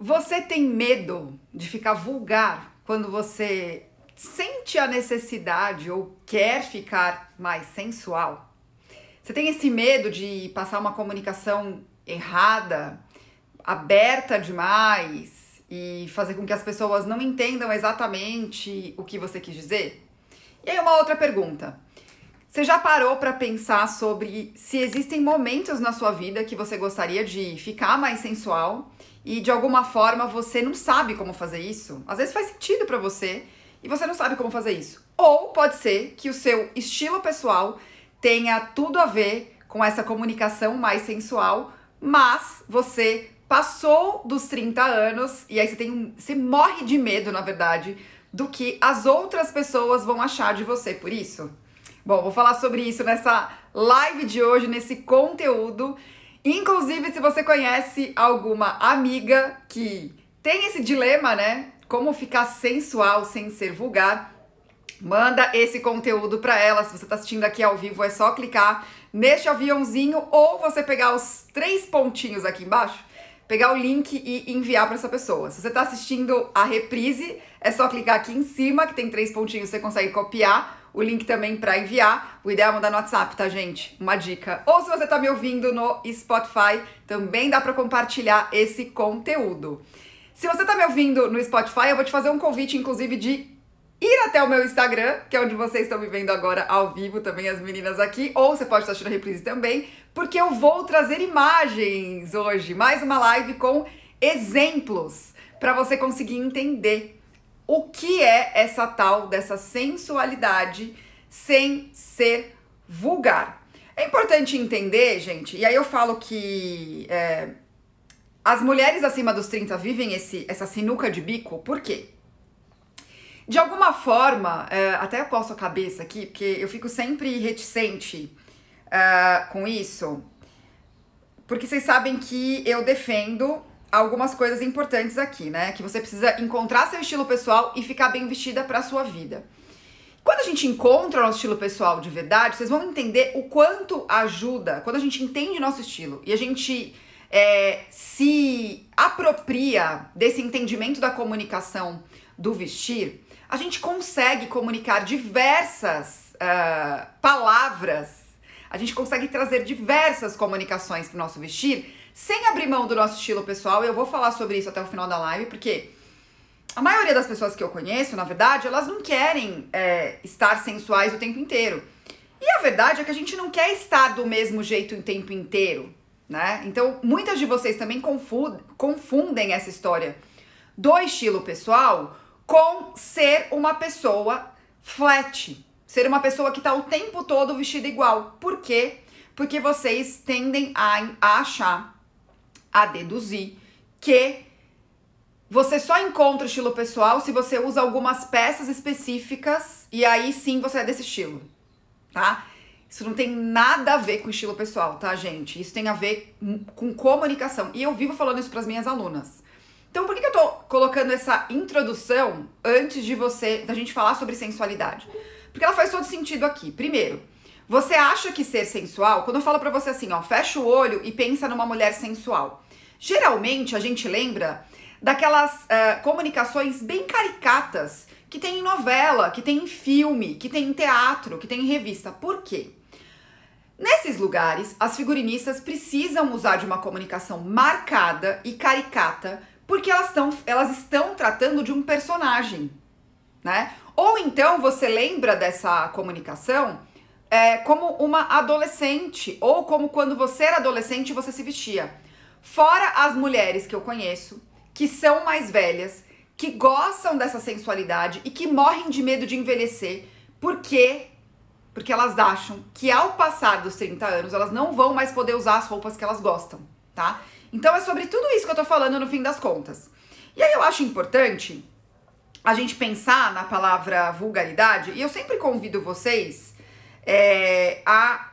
Você tem medo de ficar vulgar quando você sente a necessidade ou quer ficar mais sensual? Você tem esse medo de passar uma comunicação errada, aberta demais e fazer com que as pessoas não entendam exatamente o que você quis dizer? E aí, uma outra pergunta. Você já parou para pensar sobre se existem momentos na sua vida que você gostaria de ficar mais sensual e de alguma forma você não sabe como fazer isso. Às vezes faz sentido para você e você não sabe como fazer isso. Ou pode ser que o seu estilo pessoal tenha tudo a ver com essa comunicação mais sensual, mas você passou dos 30 anos e aí você tem você morre de medo, na verdade, do que as outras pessoas vão achar de você por isso. Bom, vou falar sobre isso nessa live de hoje, nesse conteúdo Inclusive, se você conhece alguma amiga que tem esse dilema, né? Como ficar sensual sem ser vulgar, manda esse conteúdo para ela. Se você está assistindo aqui ao vivo, é só clicar neste aviãozinho ou você pegar os três pontinhos aqui embaixo, pegar o link e enviar para essa pessoa. Se você está assistindo a reprise, é só clicar aqui em cima que tem três pontinhos, você consegue copiar o link também para enviar. O ideal é mandar no WhatsApp, tá, gente? Uma dica. Ou se você tá me ouvindo no Spotify, também dá para compartilhar esse conteúdo. Se você tá me ouvindo no Spotify, eu vou te fazer um convite, inclusive, de ir até o meu Instagram, que é onde vocês estão me vendo agora ao vivo, também as meninas aqui, ou você pode estar assistindo a reprise também, porque eu vou trazer imagens hoje, mais uma live com exemplos para você conseguir entender o que é essa tal dessa sensualidade sem ser vulgar. É importante entender, gente, e aí eu falo que é, as mulheres acima dos 30 vivem esse, essa sinuca de bico, por quê? De alguma forma, é, até posto a cabeça aqui, porque eu fico sempre reticente é, com isso, porque vocês sabem que eu defendo algumas coisas importantes aqui, né? Que você precisa encontrar seu estilo pessoal e ficar bem vestida para sua vida. Quando a gente encontra o nosso estilo pessoal de verdade, vocês vão entender o quanto ajuda quando a gente entende nosso estilo e a gente é, se apropria desse entendimento da comunicação do vestir, a gente consegue comunicar diversas uh, palavras, a gente consegue trazer diversas comunicações para o nosso vestir sem abrir mão do nosso estilo pessoal. Eu vou falar sobre isso até o final da live, porque a maioria das pessoas que eu conheço, na verdade, elas não querem é, estar sensuais o tempo inteiro. E a verdade é que a gente não quer estar do mesmo jeito o tempo inteiro, né? Então, muitas de vocês também confundem, essa história do estilo pessoal com ser uma pessoa flat, ser uma pessoa que tá o tempo todo vestida igual. Por quê? Porque vocês tendem a achar a deduzir que você só encontra estilo pessoal se você usa algumas peças específicas e aí sim você é desse estilo, tá? Isso não tem nada a ver com estilo pessoal, tá, gente? Isso tem a ver com comunicação. E eu vivo falando isso para as minhas alunas. Então, por que, que eu tô colocando essa introdução antes de você, da gente falar sobre sensualidade? Porque ela faz todo sentido aqui. Primeiro, você acha que ser sensual, quando eu falo pra você assim, ó, fecha o olho e pensa numa mulher sensual. Geralmente a gente lembra daquelas uh, comunicações bem caricatas que tem em novela, que tem em filme, que tem em teatro, que tem em revista. Por quê? Nesses lugares, as figurinistas precisam usar de uma comunicação marcada e caricata, porque elas, tão, elas estão tratando de um personagem, né? Ou então você lembra dessa comunicação é, como uma adolescente, ou como quando você era adolescente você se vestia. Fora as mulheres que eu conheço, que são mais velhas, que gostam dessa sensualidade e que morrem de medo de envelhecer, porque porque elas acham que ao passar dos 30 anos elas não vão mais poder usar as roupas que elas gostam, tá? Então é sobre tudo isso que eu tô falando no fim das contas. E aí eu acho importante a gente pensar na palavra vulgaridade, e eu sempre convido vocês é, a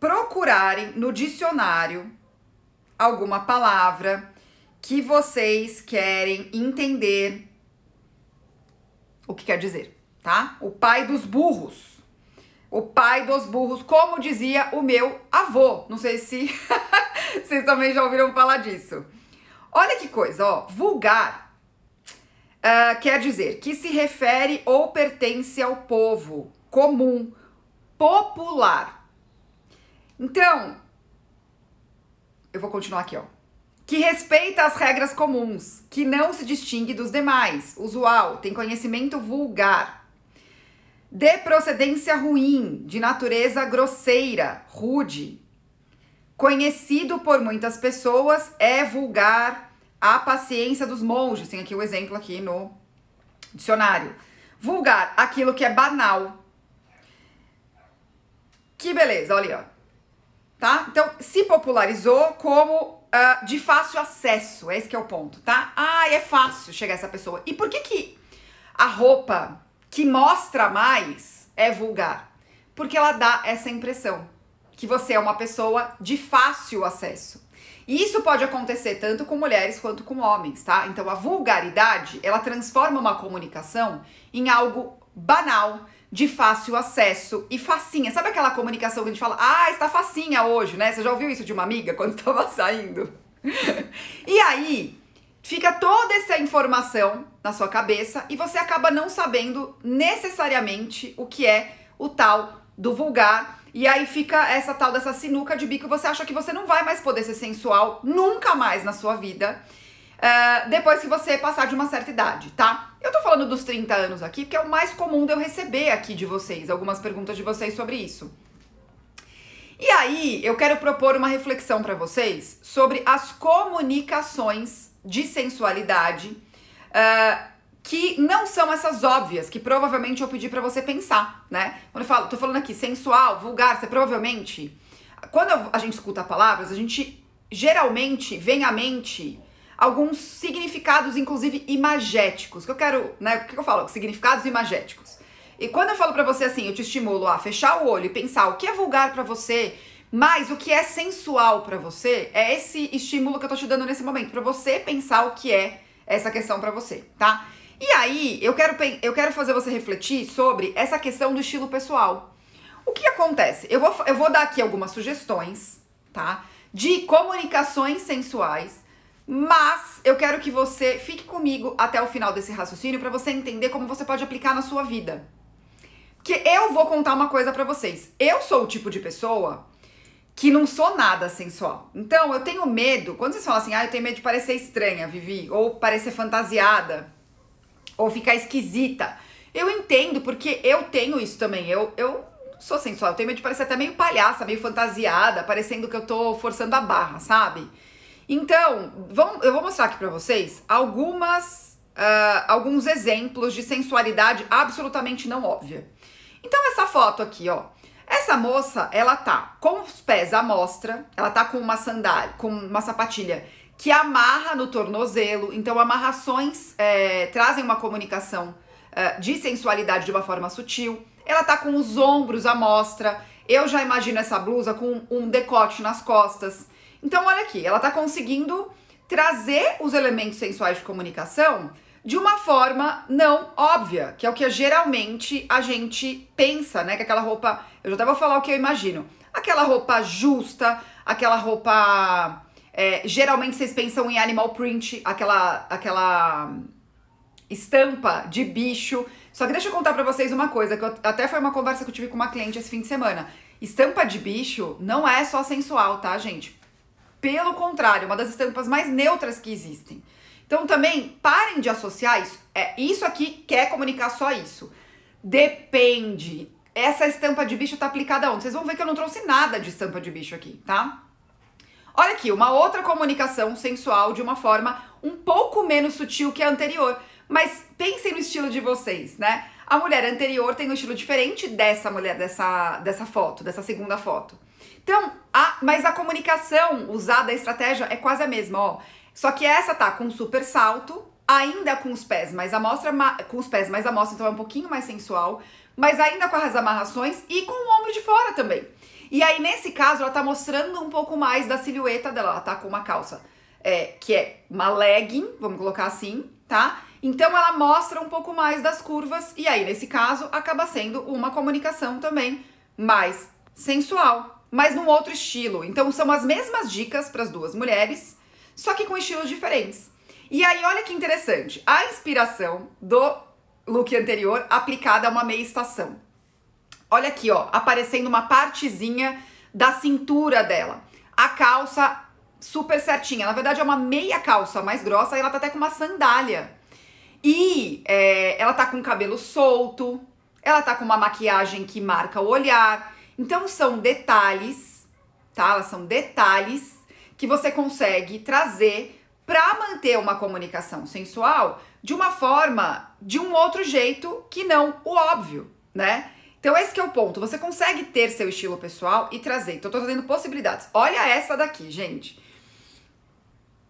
procurarem no dicionário alguma palavra que vocês querem entender o que quer dizer, tá? O pai dos burros. O pai dos burros, como dizia o meu avô. Não sei se vocês também já ouviram falar disso. Olha que coisa, ó. Vulgar uh, quer dizer que se refere ou pertence ao povo, comum, popular. Então, eu vou continuar aqui, ó. Que respeita as regras comuns, que não se distingue dos demais, usual, tem conhecimento vulgar. De procedência ruim, de natureza grosseira, rude. Conhecido por muitas pessoas, é vulgar a paciência dos monges. Tem aqui o exemplo aqui no dicionário. Vulgar, aquilo que é banal. Que beleza, olha aí, ó tá? Então, se popularizou como uh, de fácil acesso, esse que é o ponto, tá? Ah, é fácil chegar essa pessoa. E por que que a roupa que mostra mais é vulgar? Porque ela dá essa impressão que você é uma pessoa de fácil acesso. E isso pode acontecer tanto com mulheres quanto com homens, tá? Então a vulgaridade, ela transforma uma comunicação em algo banal, de fácil acesso e facinha. Sabe aquela comunicação que a gente fala, ah, está facinha hoje, né? Você já ouviu isso de uma amiga quando estava saindo? e aí, fica toda essa informação na sua cabeça e você acaba não sabendo necessariamente o que é o tal do vulgar. E aí fica essa tal dessa sinuca de bico, você acha que você não vai mais poder ser sensual nunca mais na sua vida. Uh, depois que você passar de uma certa idade, tá? Eu tô falando dos 30 anos aqui porque é o mais comum de eu receber aqui de vocês, algumas perguntas de vocês sobre isso. E aí, eu quero propor uma reflexão para vocês sobre as comunicações de sensualidade uh, que não são essas óbvias, que provavelmente eu pedi para você pensar, né? Quando eu falo, tô falando aqui sensual, vulgar, você provavelmente. Quando a gente escuta palavras, a gente geralmente vem à mente alguns significados, inclusive imagéticos. Que eu quero, né? O que eu falo? Significados imagéticos. E quando eu falo para você assim, eu te estimulo a fechar o olho e pensar o que é vulgar para você, mas o que é sensual para você, é esse estímulo que eu tô te dando nesse momento, para você pensar o que é essa questão para você, tá? E aí, eu quero, eu quero fazer você refletir sobre essa questão do estilo pessoal. O que acontece? Eu vou, eu vou dar aqui algumas sugestões, tá? De comunicações sensuais mas eu quero que você fique comigo até o final desse raciocínio para você entender como você pode aplicar na sua vida. Porque eu vou contar uma coisa para vocês. Eu sou o tipo de pessoa que não sou nada sensual. Então, eu tenho medo, quando vocês falam assim, ah, eu tenho medo de parecer estranha, Vivi, ou parecer fantasiada, ou ficar esquisita. Eu entendo, porque eu tenho isso também. Eu, eu sou sensual, eu tenho medo de parecer até meio palhaça, meio fantasiada, parecendo que eu tô forçando a barra, sabe? Então, vamos, eu vou mostrar aqui para vocês algumas, uh, alguns exemplos de sensualidade absolutamente não óbvia. Então, essa foto aqui, ó. Essa moça, ela tá com os pés à mostra, ela tá com uma sandália, com uma sapatilha que amarra no tornozelo. Então, amarrações é, trazem uma comunicação é, de sensualidade de uma forma sutil. Ela tá com os ombros à mostra. Eu já imagino essa blusa com um decote nas costas. Então, olha aqui, ela está conseguindo trazer os elementos sensuais de comunicação de uma forma não óbvia, que é o que geralmente a gente pensa, né? Que aquela roupa, eu já até vou falar o que eu imagino, aquela roupa justa, aquela roupa. É, geralmente vocês pensam em animal print, aquela, aquela estampa de bicho. Só que deixa eu contar pra vocês uma coisa, que eu, até foi uma conversa que eu tive com uma cliente esse fim de semana. Estampa de bicho não é só sensual, tá, gente? Pelo contrário, uma das estampas mais neutras que existem. Então também parem de associar isso. É, isso aqui quer comunicar só isso. Depende. Essa estampa de bicho tá aplicada onde? Vocês vão ver que eu não trouxe nada de estampa de bicho aqui, tá? Olha aqui, uma outra comunicação sensual de uma forma um pouco menos sutil que a anterior. Mas pensem no estilo de vocês, né? A mulher anterior tem um estilo diferente dessa mulher, dessa, dessa foto, dessa segunda foto. Então, a, mas a comunicação usada, a estratégia é quase a mesma, ó. Só que essa tá com super salto, ainda com os pés mais amostra, com os pés mais amostra, então é um pouquinho mais sensual, mas ainda com as amarrações e com o ombro de fora também. E aí, nesse caso, ela tá mostrando um pouco mais da silhueta dela. Ela tá com uma calça é, que é uma legging, vamos colocar assim, tá? Então ela mostra um pouco mais das curvas, e aí, nesse caso, acaba sendo uma comunicação também mais sensual mas num outro estilo. Então são as mesmas dicas para as duas mulheres, só que com estilos diferentes. E aí, olha que interessante, a inspiração do look anterior aplicada a uma meia estação. Olha aqui, ó, aparecendo uma partezinha da cintura dela. A calça super certinha. Na verdade, é uma meia calça mais grossa e ela tá até com uma sandália. E é, ela tá com o cabelo solto, ela tá com uma maquiagem que marca o olhar. Então são detalhes, tá? São detalhes que você consegue trazer para manter uma comunicação sensual de uma forma, de um outro jeito que não o óbvio, né? Então esse é o ponto. Você consegue ter seu estilo pessoal e trazer. Então tô trazendo possibilidades. Olha essa daqui, gente.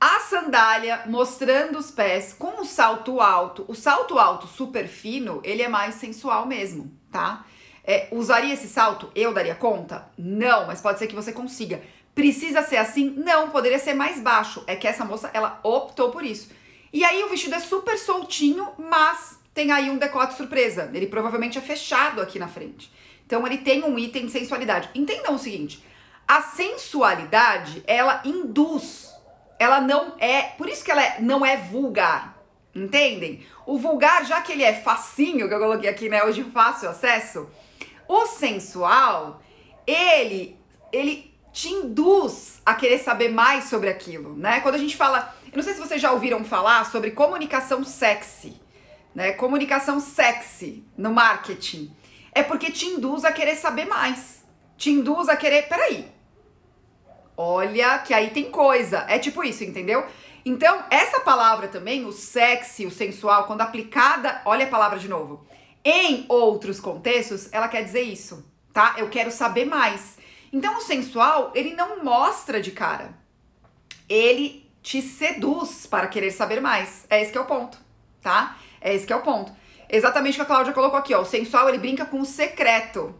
A sandália mostrando os pés com o salto alto. O salto alto super fino, ele é mais sensual mesmo, tá? É, usaria esse salto? Eu daria conta? Não, mas pode ser que você consiga. Precisa ser assim? Não, poderia ser mais baixo. É que essa moça, ela optou por isso. E aí o vestido é super soltinho, mas tem aí um decote surpresa. Ele provavelmente é fechado aqui na frente. Então ele tem um item de sensualidade. Entendam o seguinte: a sensualidade, ela induz ela não é, por isso que ela é, não é vulgar, entendem? O vulgar, já que ele é facinho, que eu coloquei aqui, né, hoje fácil acesso, o sensual, ele, ele te induz a querer saber mais sobre aquilo, né? Quando a gente fala, eu não sei se vocês já ouviram falar sobre comunicação sexy, né? Comunicação sexy no marketing. É porque te induz a querer saber mais. Te induz a querer, peraí, olha que aí tem coisa. É tipo isso, entendeu? Então, essa palavra também, o sexy, o sensual, quando aplicada, olha a palavra de novo, em outros contextos, ela quer dizer isso, tá? Eu quero saber mais. Então, o sensual, ele não mostra de cara. Ele te seduz para querer saber mais. É esse que é o ponto, tá? É esse que é o ponto. Exatamente o que a Cláudia colocou aqui, ó. O sensual, ele brinca com o secreto.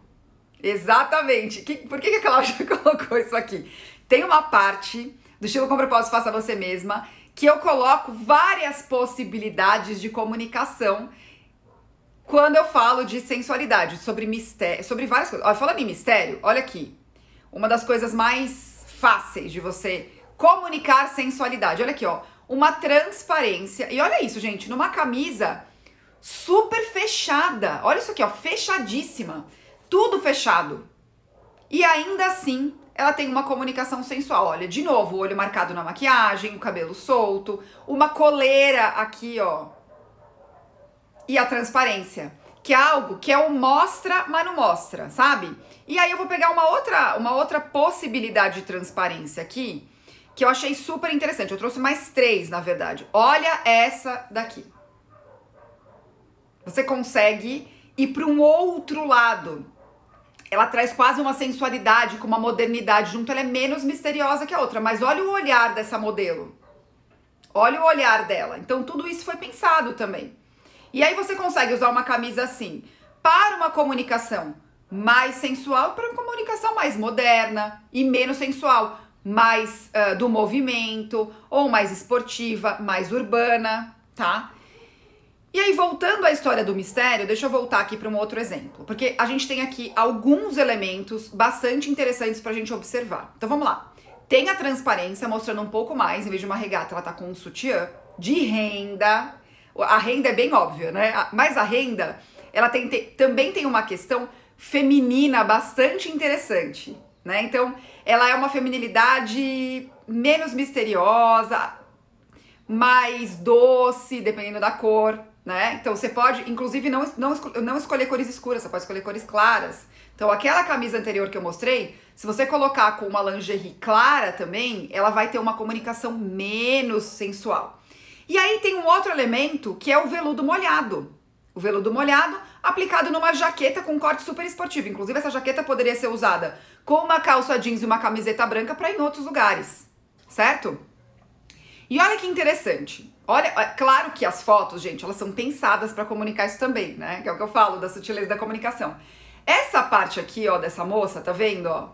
Exatamente. Que, por que, que a Cláudia colocou isso aqui? Tem uma parte do estilo com propósito faça você mesma que eu coloco várias possibilidades de comunicação quando eu falo de sensualidade, sobre mistério, sobre várias coisas. Olha, falando em mistério, olha aqui. Uma das coisas mais fáceis de você comunicar sensualidade. Olha aqui, ó. Uma transparência. E olha isso, gente, numa camisa super fechada. Olha isso aqui, ó, fechadíssima. Tudo fechado. E ainda assim, ela tem uma comunicação sensual. Olha, de novo, o olho marcado na maquiagem, o cabelo solto, uma coleira aqui, ó. E a transparência, que é algo que é o mostra, mas não mostra, sabe? E aí eu vou pegar uma outra, uma outra possibilidade de transparência aqui, que eu achei super interessante. Eu trouxe mais três, na verdade. Olha essa daqui. Você consegue ir para um outro lado ela traz quase uma sensualidade com uma modernidade junto, ela é menos misteriosa que a outra, mas olha o olhar dessa modelo. Olha o olhar dela. Então tudo isso foi pensado também. E aí você consegue usar uma camisa assim para uma comunicação mais sensual, para uma comunicação mais moderna e menos sensual, mais uh, do movimento ou mais esportiva, mais urbana, tá? E aí, voltando à história do mistério, deixa eu voltar aqui para um outro exemplo, porque a gente tem aqui alguns elementos bastante interessantes para a gente observar. Então vamos lá. Tem a transparência mostrando um pouco mais, em vez de uma regata, ela tá com um sutiã de renda. A renda é bem óbvia, né? Mas a renda, ela tem, tem, também tem uma questão feminina bastante interessante, né? Então, ela é uma feminilidade menos misteriosa, mais doce, dependendo da cor, né? Então você pode, inclusive, não, não, não escolher cores escuras, você pode escolher cores claras. Então aquela camisa anterior que eu mostrei, se você colocar com uma lingerie clara também, ela vai ter uma comunicação menos sensual. E aí tem um outro elemento que é o veludo molhado. O veludo molhado aplicado numa jaqueta com corte super esportivo. Inclusive essa jaqueta poderia ser usada com uma calça jeans e uma camiseta branca para ir em outros lugares, certo? E olha que interessante. Olha, é claro que as fotos, gente, elas são pensadas para comunicar isso também, né? Que é o que eu falo da sutileza da comunicação. Essa parte aqui, ó, dessa moça, tá vendo, ó?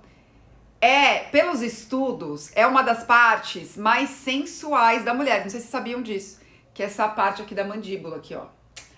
É, pelos estudos, é uma das partes mais sensuais da mulher. Não sei se sabiam disso, que é essa parte aqui da mandíbula aqui, ó.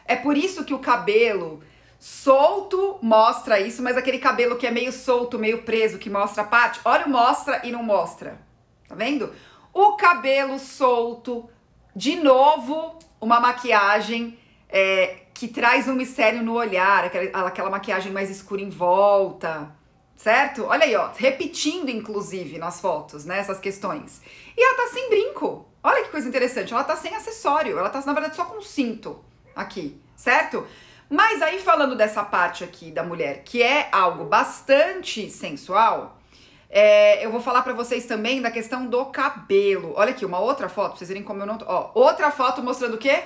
É por isso que o cabelo solto mostra isso, mas aquele cabelo que é meio solto, meio preso, que mostra a parte, olha mostra e não mostra. Tá vendo? o cabelo solto, de novo uma maquiagem é, que traz um mistério no olhar, aquela, aquela maquiagem mais escura em volta, certo? Olha aí, ó, repetindo inclusive nas fotos, né, essas questões. E ela tá sem brinco. Olha que coisa interessante, ela tá sem acessório, ela tá na verdade só com cinto aqui, certo? Mas aí falando dessa parte aqui da mulher, que é algo bastante sensual, é, eu vou falar para vocês também da questão do cabelo. Olha aqui, uma outra foto, pra vocês verem como eu não tô. Ó, outra foto mostrando o quê?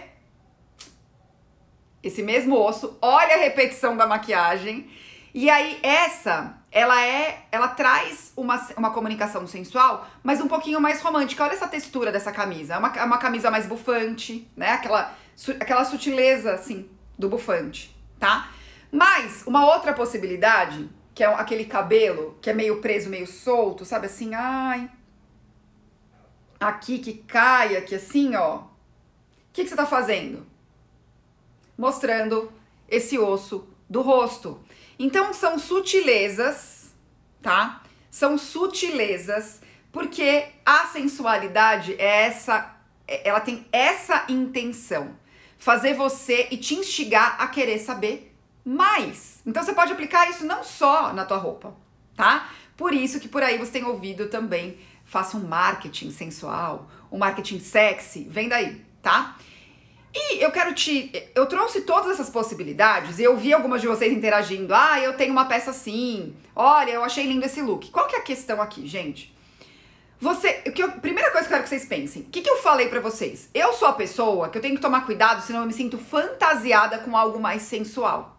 Esse mesmo osso. Olha a repetição da maquiagem. E aí, essa, ela é. Ela traz uma, uma comunicação sensual, mas um pouquinho mais romântica. Olha essa textura dessa camisa. É uma, é uma camisa mais bufante, né? Aquela, su, aquela sutileza, assim, do bufante, tá? Mas, uma outra possibilidade que é aquele cabelo que é meio preso, meio solto, sabe assim, ai. Aqui que cai, aqui assim, ó. O que, que você tá fazendo? Mostrando esse osso do rosto. Então são sutilezas, tá? São sutilezas, porque a sensualidade é essa, é, ela tem essa intenção, fazer você e te instigar a querer saber mais. Então você pode aplicar isso não só na tua roupa, tá? Por isso que por aí você tem ouvido também, faça um marketing sensual, um marketing sexy, vem daí, tá? E eu quero te. Eu trouxe todas essas possibilidades e eu vi algumas de vocês interagindo. Ah, eu tenho uma peça assim. Olha, eu achei lindo esse look. Qual que é a questão aqui, gente? Você. Que eu, primeira coisa que eu quero que vocês pensem: o que, que eu falei para vocês? Eu sou a pessoa que eu tenho que tomar cuidado, senão eu me sinto fantasiada com algo mais sensual.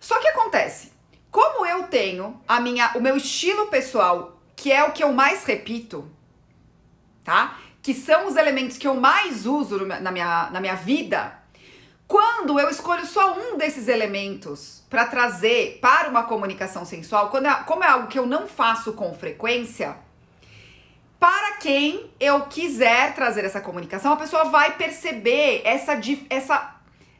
Só que acontece, como eu tenho a minha, o meu estilo pessoal, que é o que eu mais repito, tá? Que são os elementos que eu mais uso na minha, na minha vida. Quando eu escolho só um desses elementos para trazer para uma comunicação sensual, quando é, como é algo que eu não faço com frequência, para quem eu quiser trazer essa comunicação, a pessoa vai perceber essa, essa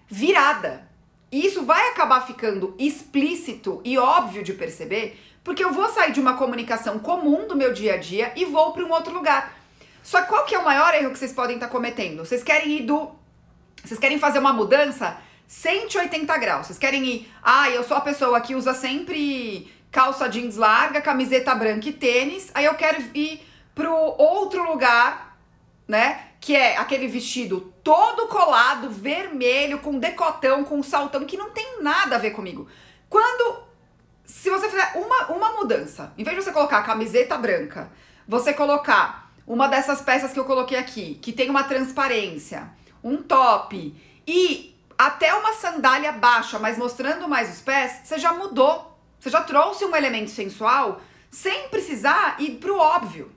virada. E isso vai acabar ficando explícito e óbvio de perceber, porque eu vou sair de uma comunicação comum do meu dia a dia e vou para um outro lugar. Só qual que é o maior erro que vocês podem estar tá cometendo? Vocês querem ir do vocês querem fazer uma mudança 180 graus. Vocês querem ir, ah, eu sou a pessoa que usa sempre calça jeans larga, camiseta branca e tênis. Aí eu quero ir pro outro lugar, né? que é aquele vestido todo colado, vermelho, com decotão, com saltão, que não tem nada a ver comigo. Quando, se você fizer uma, uma mudança, em vez de você colocar camiseta branca, você colocar uma dessas peças que eu coloquei aqui, que tem uma transparência, um top e até uma sandália baixa, mas mostrando mais os pés, você já mudou. Você já trouxe um elemento sensual sem precisar ir pro óbvio.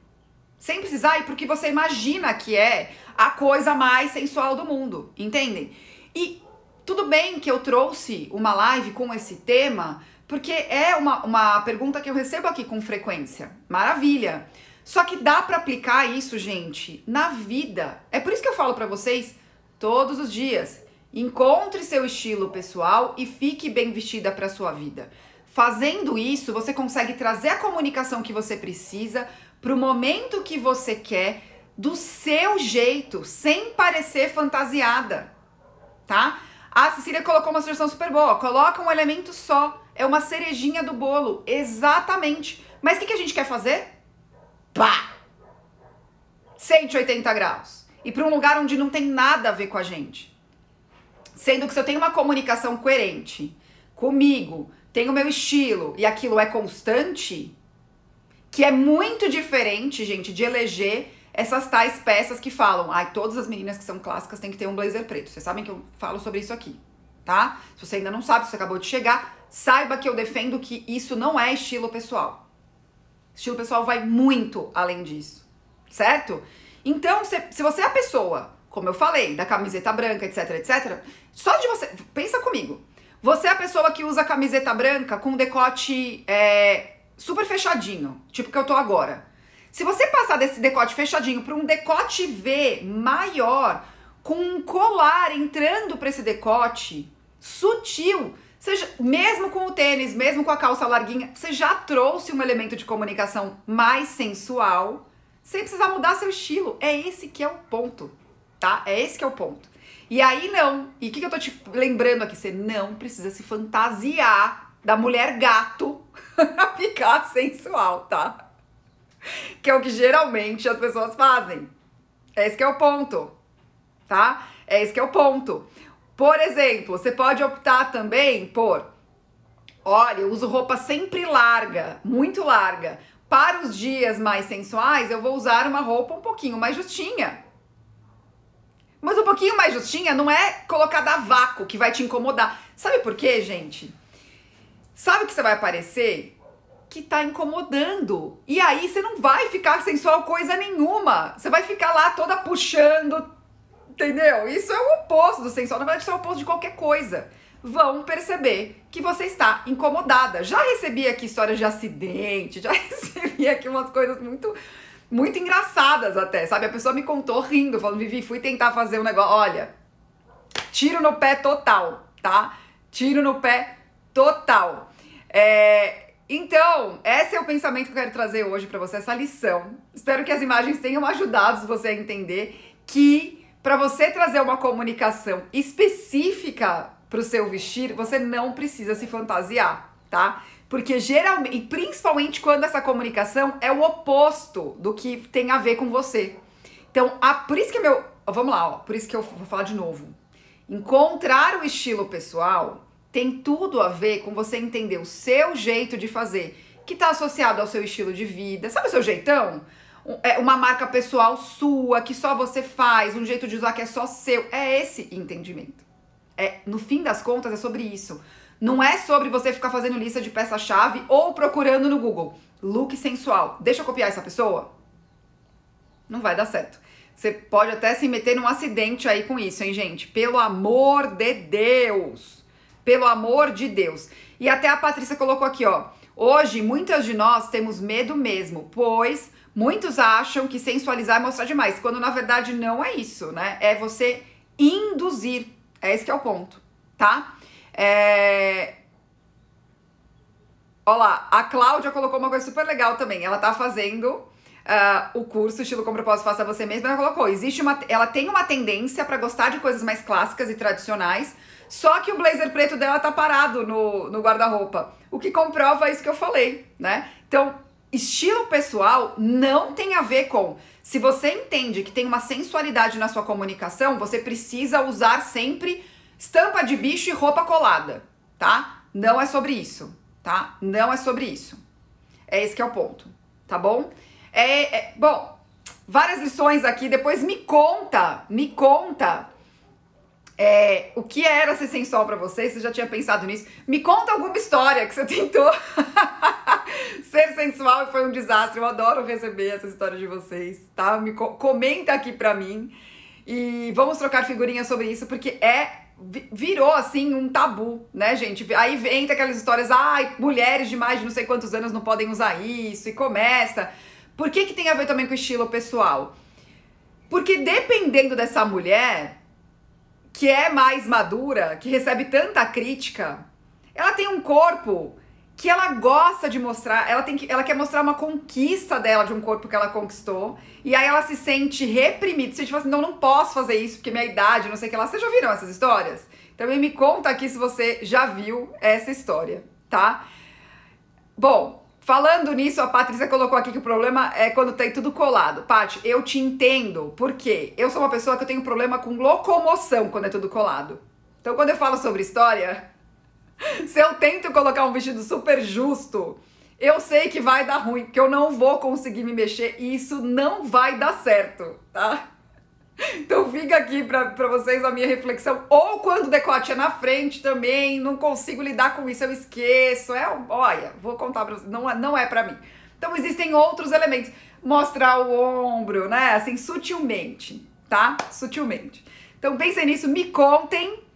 Sem precisar ir pro que você imagina que é a coisa mais sensual do mundo, entendem? E tudo bem que eu trouxe uma live com esse tema, porque é uma, uma pergunta que eu recebo aqui com frequência. Maravilha! Só que dá para aplicar isso, gente, na vida. É por isso que eu falo para vocês todos os dias. Encontre seu estilo pessoal e fique bem vestida para sua vida. Fazendo isso, você consegue trazer a comunicação que você precisa para o momento que você quer, do seu jeito, sem parecer fantasiada, tá? A Cecília colocou uma sugestão super boa. Coloca um elemento só. É uma cerejinha do bolo. Exatamente. Mas o que, que a gente quer fazer? Pá! 180 graus. E para um lugar onde não tem nada a ver com a gente. Sendo que se eu tenho uma comunicação coerente comigo, tenho o meu estilo e aquilo é constante, que é muito diferente, gente, de eleger essas tais peças que falam, ai, todas as meninas que são clássicas têm que ter um blazer preto. Vocês sabem que eu falo sobre isso aqui, tá? Se você ainda não sabe, se você acabou de chegar, saiba que eu defendo que isso não é estilo pessoal. Estilo pessoal vai muito além disso, certo? Então, se, se você é a pessoa, como eu falei, da camiseta branca, etc, etc, só de você, pensa comigo, você é a pessoa que usa camiseta branca com decote é, super fechadinho, tipo que eu tô agora. Se você passar desse decote fechadinho para um decote V maior, com um colar entrando para esse decote sutil, seja mesmo com o tênis, mesmo com a calça larguinha, você já trouxe um elemento de comunicação mais sensual, sem precisar mudar seu estilo. É esse que é o ponto, tá? É esse que é o ponto. E aí não. E o que, que eu tô te lembrando aqui? Você não precisa se fantasiar da mulher gato pra ficar sensual, tá? Que é o que geralmente as pessoas fazem. É esse que é o ponto, tá? É esse que é o ponto. Por exemplo, você pode optar também por, olha, eu uso roupa sempre larga, muito larga. Para os dias mais sensuais, eu vou usar uma roupa um pouquinho mais justinha. Mas um pouquinho mais justinha não é colocada a vácuo que vai te incomodar. Sabe por quê, gente? Sabe o que você vai aparecer? Que tá incomodando. E aí você não vai ficar sensual coisa nenhuma. Você vai ficar lá toda puxando, entendeu? Isso é o oposto do sensual. Na verdade, isso é o oposto de qualquer coisa. Vão perceber que você está incomodada. Já recebi aqui histórias de acidente, já recebi aqui umas coisas muito muito engraçadas até, sabe? A pessoa me contou rindo, falando, Vivi, fui tentar fazer um negócio. Olha, tiro no pé total, tá? Tiro no pé total. É, então, esse é o pensamento que eu quero trazer hoje para você, essa lição. Espero que as imagens tenham ajudado você a entender que para você trazer uma comunicação específica para o seu vestir, você não precisa se fantasiar, tá? Porque geralmente, e principalmente quando essa comunicação é o oposto do que tem a ver com você. Então, a, por isso que meu. Vamos lá, ó, por isso que eu vou falar de novo. Encontrar o estilo pessoal tem tudo a ver com você entender o seu jeito de fazer, que está associado ao seu estilo de vida. Sabe o seu jeitão? É uma marca pessoal sua, que só você faz, um jeito de usar que é só seu. É esse entendimento. É, no fim das contas, é sobre isso. Não é sobre você ficar fazendo lista de peça-chave ou procurando no Google look sensual. Deixa eu copiar essa pessoa? Não vai dar certo. Você pode até se meter num acidente aí com isso, hein, gente? Pelo amor de Deus. Pelo amor de Deus. E até a Patrícia colocou aqui, ó. Hoje, muitas de nós temos medo mesmo, pois muitos acham que sensualizar é mostrar demais, quando na verdade não é isso, né? É você induzir. É esse que é o ponto, tá? É... Olha lá, a Cláudia colocou uma coisa super legal também. Ela tá fazendo uh, o curso Estilo com Propósito Faça Você Mesmo. Ela colocou, existe uma, ela tem uma tendência para gostar de coisas mais clássicas e tradicionais, só que o blazer preto dela tá parado no, no guarda-roupa. O que comprova isso que eu falei, né? Então, estilo pessoal não tem a ver com. Se você entende que tem uma sensualidade na sua comunicação, você precisa usar sempre Estampa de bicho e roupa colada, tá? Não é sobre isso, tá? Não é sobre isso. É esse que é o ponto, tá bom? É, é bom, várias lições aqui. Depois me conta, me conta é, o que era ser sensual para você, você já tinha pensado nisso? Me conta alguma história que você tentou ser sensual e foi um desastre. Eu adoro receber essa história de vocês, tá? Me co comenta aqui pra mim e vamos trocar figurinhas sobre isso porque é virou assim um tabu, né, gente? Aí entra aquelas histórias, ai, mulheres de mais de não sei quantos anos não podem usar isso, e começa. Por que, que tem a ver também com estilo pessoal? Porque dependendo dessa mulher, que é mais madura, que recebe tanta crítica, ela tem um corpo que ela gosta de mostrar, ela tem que, ela quer mostrar uma conquista dela de um corpo que ela conquistou, e aí ela se sente reprimida, se sente assim, não, não posso fazer isso porque minha idade, não sei o que lá. Vocês já viram essas histórias? Também me conta aqui se você já viu essa história, tá? Bom, falando nisso, a Patrícia colocou aqui que o problema é quando tem tudo colado. Paty, eu te entendo, porque eu sou uma pessoa que eu tenho problema com locomoção quando é tudo colado. Então, quando eu falo sobre história, Se eu tento colocar um vestido super justo, eu sei que vai dar ruim, que eu não vou conseguir me mexer e isso não vai dar certo, tá? Então fica aqui pra vocês a minha reflexão. Ou quando o decote é na frente também, não consigo lidar com isso, eu esqueço. É, olha, vou contar pra vocês, não, é, não é pra mim. Então existem outros elementos. Mostrar o ombro, né? Assim, sutilmente, tá? Sutilmente. Então pensem nisso, me contem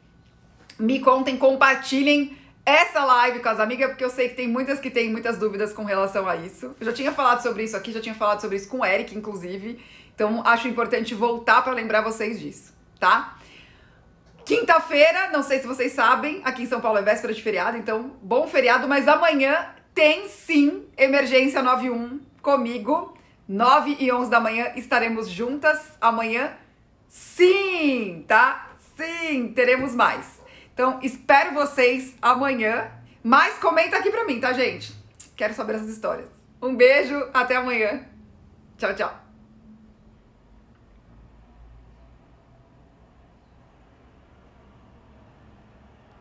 me contem, compartilhem essa live com as amigas, porque eu sei que tem muitas que têm muitas dúvidas com relação a isso. Eu já tinha falado sobre isso aqui, já tinha falado sobre isso com o Eric, inclusive. Então acho importante voltar para lembrar vocês disso, tá? Quinta-feira, não sei se vocês sabem, aqui em São Paulo é véspera de feriado, então bom feriado, mas amanhã tem sim Emergência 91 comigo 9 e 11 da manhã estaremos juntas amanhã. Sim, tá? Sim, teremos mais. Então, espero vocês amanhã. Mas comenta aqui pra mim, tá, gente? Quero saber essas histórias. Um beijo, até amanhã. Tchau, tchau.